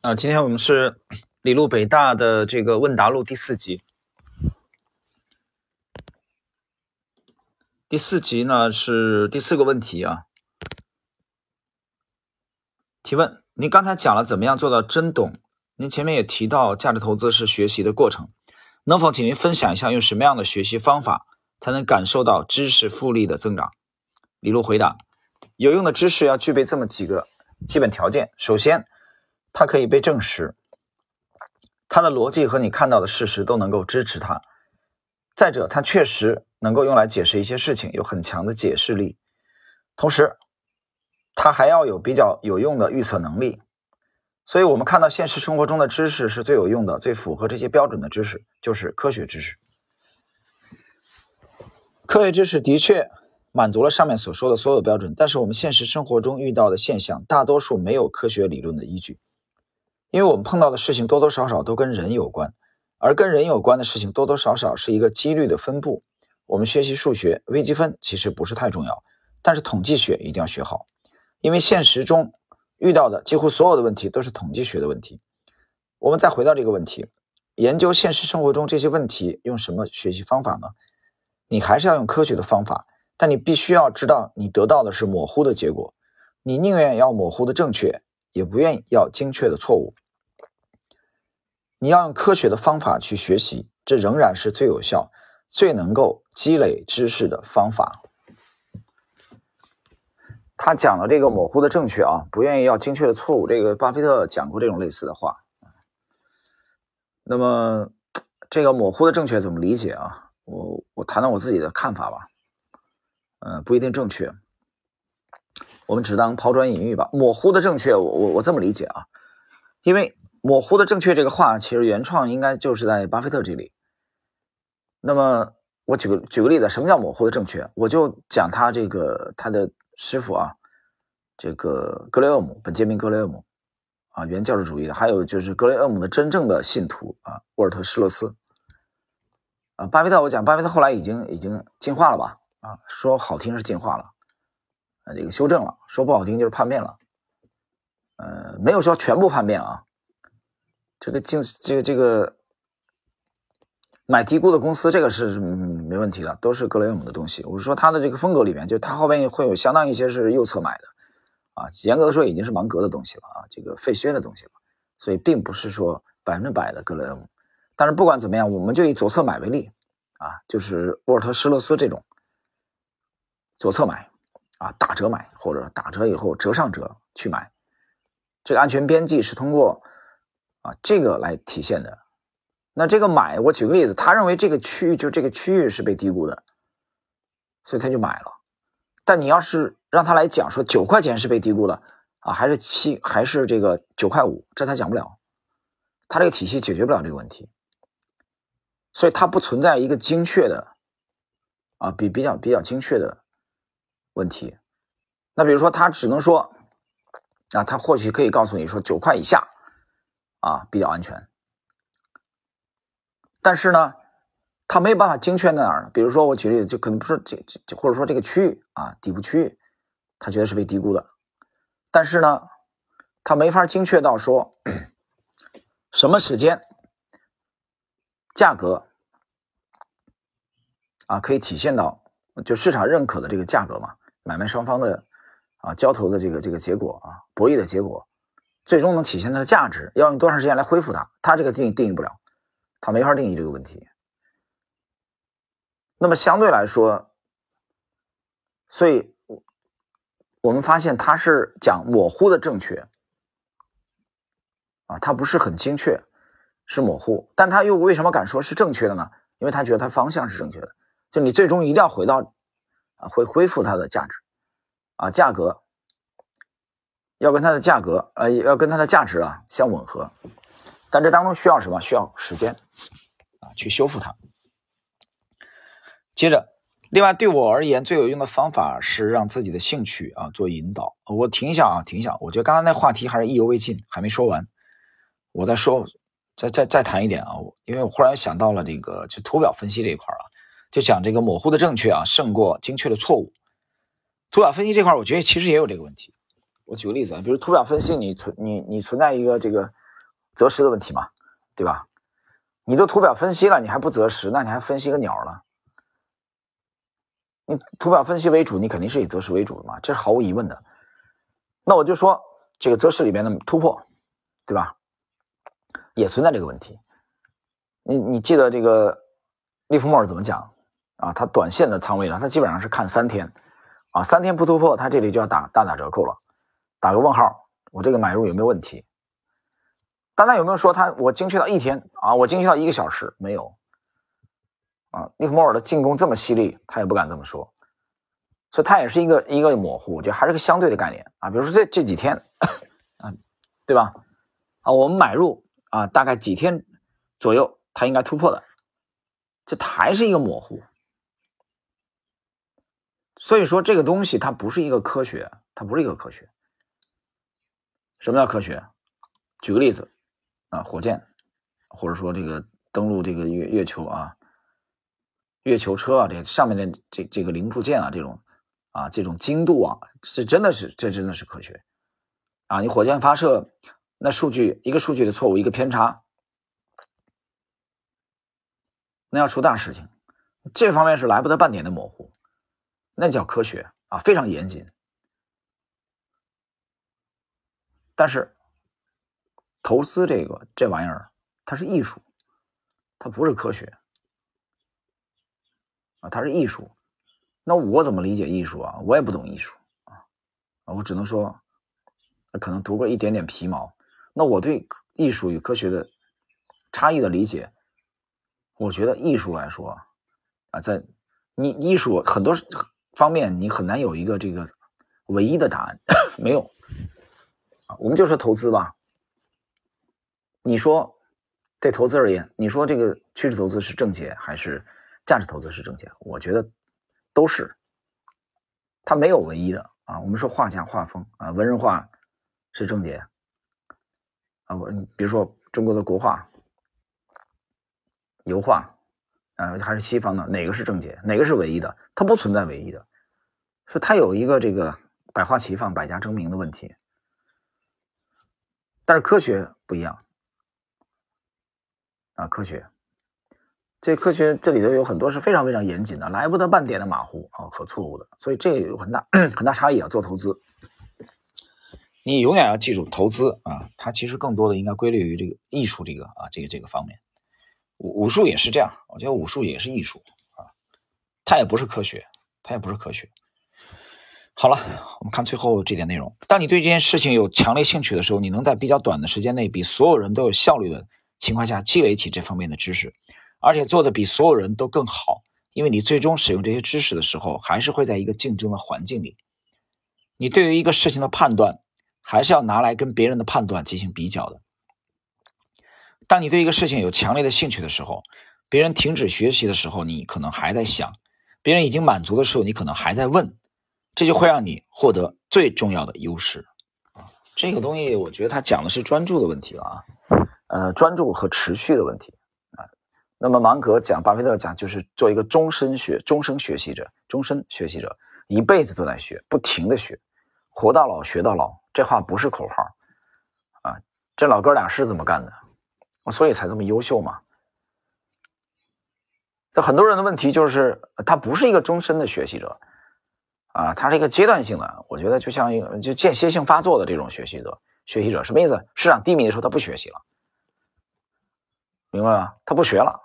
啊，今天我们是李路北大的这个问答录第四集。第四集呢是第四个问题啊。提问：您刚才讲了怎么样做到真懂？您前面也提到价值投资是学习的过程，能否请您分享一下用什么样的学习方法才能感受到知识复利的增长？李璐回答：有用的知识要具备这么几个基本条件，首先。它可以被证实，它的逻辑和你看到的事实都能够支持它。再者，它确实能够用来解释一些事情，有很强的解释力。同时，它还要有比较有用的预测能力。所以，我们看到现实生活中的知识是最有用的、最符合这些标准的知识，就是科学知识。科学知识的确满足了上面所说的所有标准，但是我们现实生活中遇到的现象，大多数没有科学理论的依据。因为我们碰到的事情多多少少都跟人有关，而跟人有关的事情多多少少是一个几率的分布。我们学习数学，微积分其实不是太重要，但是统计学一定要学好，因为现实中遇到的几乎所有的问题都是统计学的问题。我们再回到这个问题，研究现实生活中这些问题用什么学习方法呢？你还是要用科学的方法，但你必须要知道你得到的是模糊的结果，你宁愿要模糊的正确。也不愿意要精确的错误，你要用科学的方法去学习，这仍然是最有效、最能够积累知识的方法。他讲了这个模糊的正确啊，不愿意要精确的错误。这个巴菲特讲过这种类似的话。那么，这个模糊的正确怎么理解啊？我我谈谈我自己的看法吧。嗯，不一定正确。我们只当抛砖引玉吧。模糊的正确，我我我这么理解啊，因为模糊的正确这个话，其实原创应该就是在巴菲特这里。那么我举个举个例子，什么叫模糊的正确？我就讲他这个他的师傅啊，这个格雷厄姆，本杰明格雷厄姆啊，原教旨主义的，还有就是格雷厄姆的真正的信徒啊，沃尔特施洛斯啊，巴菲特，我讲巴菲特后来已经已经进化了吧？啊，说好听是进化了。这个修正了，说不好听就是叛变了，呃，没有说全部叛变啊。这个进这个这个买低估的公司，这个是没问题的，都是格雷厄姆的东西。我是说他的这个风格里面，就他后边会有相当一些是右侧买的啊，严格的说已经是芒格的东西了啊，这个费薛的东西了，所以并不是说百分之百的格雷厄姆。但是不管怎么样，我们就以左侧买为例啊，就是沃尔特施勒斯这种左侧买。啊，打折买或者打折以后折上折去买，这个安全边际是通过啊这个来体现的。那这个买，我举个例子，他认为这个区域就这个区域是被低估的，所以他就买了。但你要是让他来讲说九块钱是被低估的啊，还是七还是这个九块五，这他讲不了，他这个体系解决不了这个问题，所以它不存在一个精确的啊比比较比较精确的。问题，那比如说他只能说，啊，他或许可以告诉你说九块以下，啊比较安全，但是呢，他没有办法精确在哪儿呢？比如说我举例子，就可能不是这这，或者说这个区域啊底部区域，他觉得是被低估的，但是呢，他没法精确到说什么时间价格啊可以体现到就市场认可的这个价格嘛。买卖双方的啊交投的这个这个结果啊博弈的结果，最终能体现它的价值，要用多长时间来恢复它？它这个定定义不了，它没法定义这个问题。那么相对来说，所以我们发现它是讲模糊的正确啊，它不是很精确，是模糊，但他又为什么敢说是正确的呢？因为他觉得它方向是正确的，就你最终一定要回到。啊，会恢复它的价值，啊，价格要跟它的价格，呃，要跟它的价值啊相吻合，但这当中需要什么？需要时间啊，去修复它。接着，另外对我而言最有用的方法是让自己的兴趣啊做引导。我停一下啊，停一下，我觉得刚才那话题还是意犹未尽，还没说完，我再说，再再再谈一点啊，因为我忽然想到了这个就图表分析这一块啊。就讲这个模糊的正确啊，胜过精确的错误。图表分析这块，我觉得其实也有这个问题。我举个例子啊，比如图表分析，你存你你存在一个这个择时的问题嘛，对吧？你都图表分析了，你还不择时，那你还分析个鸟呢？你图表分析为主，你肯定是以择时为主的嘛，这是毫无疑问的。那我就说这个择时里边的突破，对吧？也存在这个问题。你你记得这个利弗莫尔怎么讲啊？他短线的仓位呢，他基本上是看三天啊，三天不突破，他这里就要打大打折扣了，打个问号，我这个买入有没有问题？但他有没有说他我精确到一天啊？我精确到一个小时没有啊？利弗莫尔的进攻这么犀利，他也不敢这么说，所以他也是一个一个模糊，就还是个相对的概念啊。比如说这这几天啊，对吧？啊，我们买入啊，大概几天左右，它应该突破的，这还是一个模糊。所以说这个东西它不是一个科学，它不是一个科学。什么叫科学？举个例子。啊，火箭，或者说这个登陆这个月月球啊，月球车啊，这上面的这这个零部件啊，这种啊，这种精度啊，这真的是这真的是科学啊！你火箭发射，那数据一个数据的错误，一个偏差，那要出大事情。这方面是来不得半点的模糊，那叫科学啊，非常严谨。但是。投资这个这玩意儿，它是艺术，它不是科学啊，它是艺术。那我怎么理解艺术啊？我也不懂艺术啊，我只能说，可能读过一点点皮毛。那我对艺术与科学的差异的理解，我觉得艺术来说啊，在你艺术很多方面，你很难有一个这个唯一的答案，没有。我们就说投资吧。你说，对投资而言，你说这个趋势投资是正解还是价值投资是正解？我觉得都是，它没有唯一的啊。我们说画家画风啊，文人画是正解啊。我比如说中国的国画、油画啊，还是西方的，哪个是正解？哪个是唯一的？它不存在唯一的，所以它有一个这个百花齐放、百家争鸣的问题。但是科学不一样。啊，科学，这科学这里头有很多是非常非常严谨的，来不得半点的马虎啊和错误的，所以这有很大 很大差异啊。做投资，你永远要记住，投资啊，它其实更多的应该归类于这个艺术这个啊这个这个方面。武武术也是这样，我觉得武术也是艺术啊，它也不是科学，它也不是科学。好了，我们看最后这点内容。当你对这件事情有强烈兴趣的时候，你能在比较短的时间内比所有人都有效率的。情况下积累起这方面的知识，而且做的比所有人都更好，因为你最终使用这些知识的时候，还是会在一个竞争的环境里。你对于一个事情的判断，还是要拿来跟别人的判断进行比较的。当你对一个事情有强烈的兴趣的时候，别人停止学习的时候，你可能还在想；别人已经满足的时候，你可能还在问。这就会让你获得最重要的优势。啊，这个东西我觉得他讲的是专注的问题了啊。呃，专注和持续的问题啊。那么芒格讲，巴菲特讲，就是做一个终身学、终身学习者、终身学习者，一辈子都在学，不停的学，活到老学到老。这话不是口号啊，这老哥俩是这么干的，所以才这么优秀嘛。这很多人的问题就是，他不是一个终身的学习者啊，他是一个阶段性的。我觉得就像一个就间歇性发作的这种学习者，学习者什么意思？市场低迷的时候，他不学习了。明白吗？他不学了，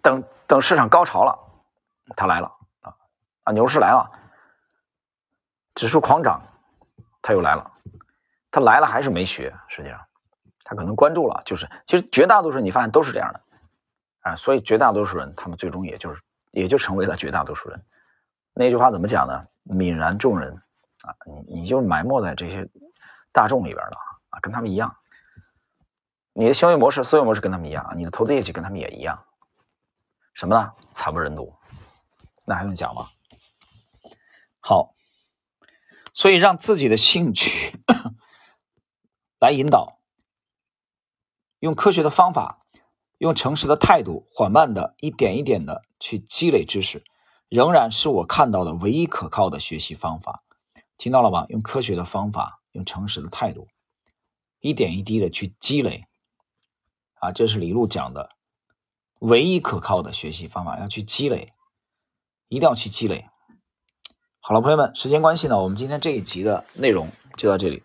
等等市场高潮了，他来了啊啊！牛市来了，指数狂涨，他又来了。他来了还是没学？实际上，他可能关注了，就是其实绝大多数你发现都是这样的啊。所以绝大多数人，他们最终也就是也就成为了绝大多数人。那句话怎么讲呢？泯然众人啊，你你就埋没在这些大众里边了啊，跟他们一样。你的行为模式、思维模式跟他们一样，你的投资业绩跟他们也一样，什么呢？惨不忍睹，那还用讲吗？好，所以让自己的兴趣来引导，用科学的方法，用诚实的态度，缓慢的一点一点的去积累知识，仍然是我看到的唯一可靠的学习方法。听到了吗？用科学的方法，用诚实的态度。一点一滴的去积累，啊，这是李璐讲的唯一可靠的学习方法，要去积累，一定要去积累。好了，朋友们，时间关系呢，我们今天这一集的内容就到这里。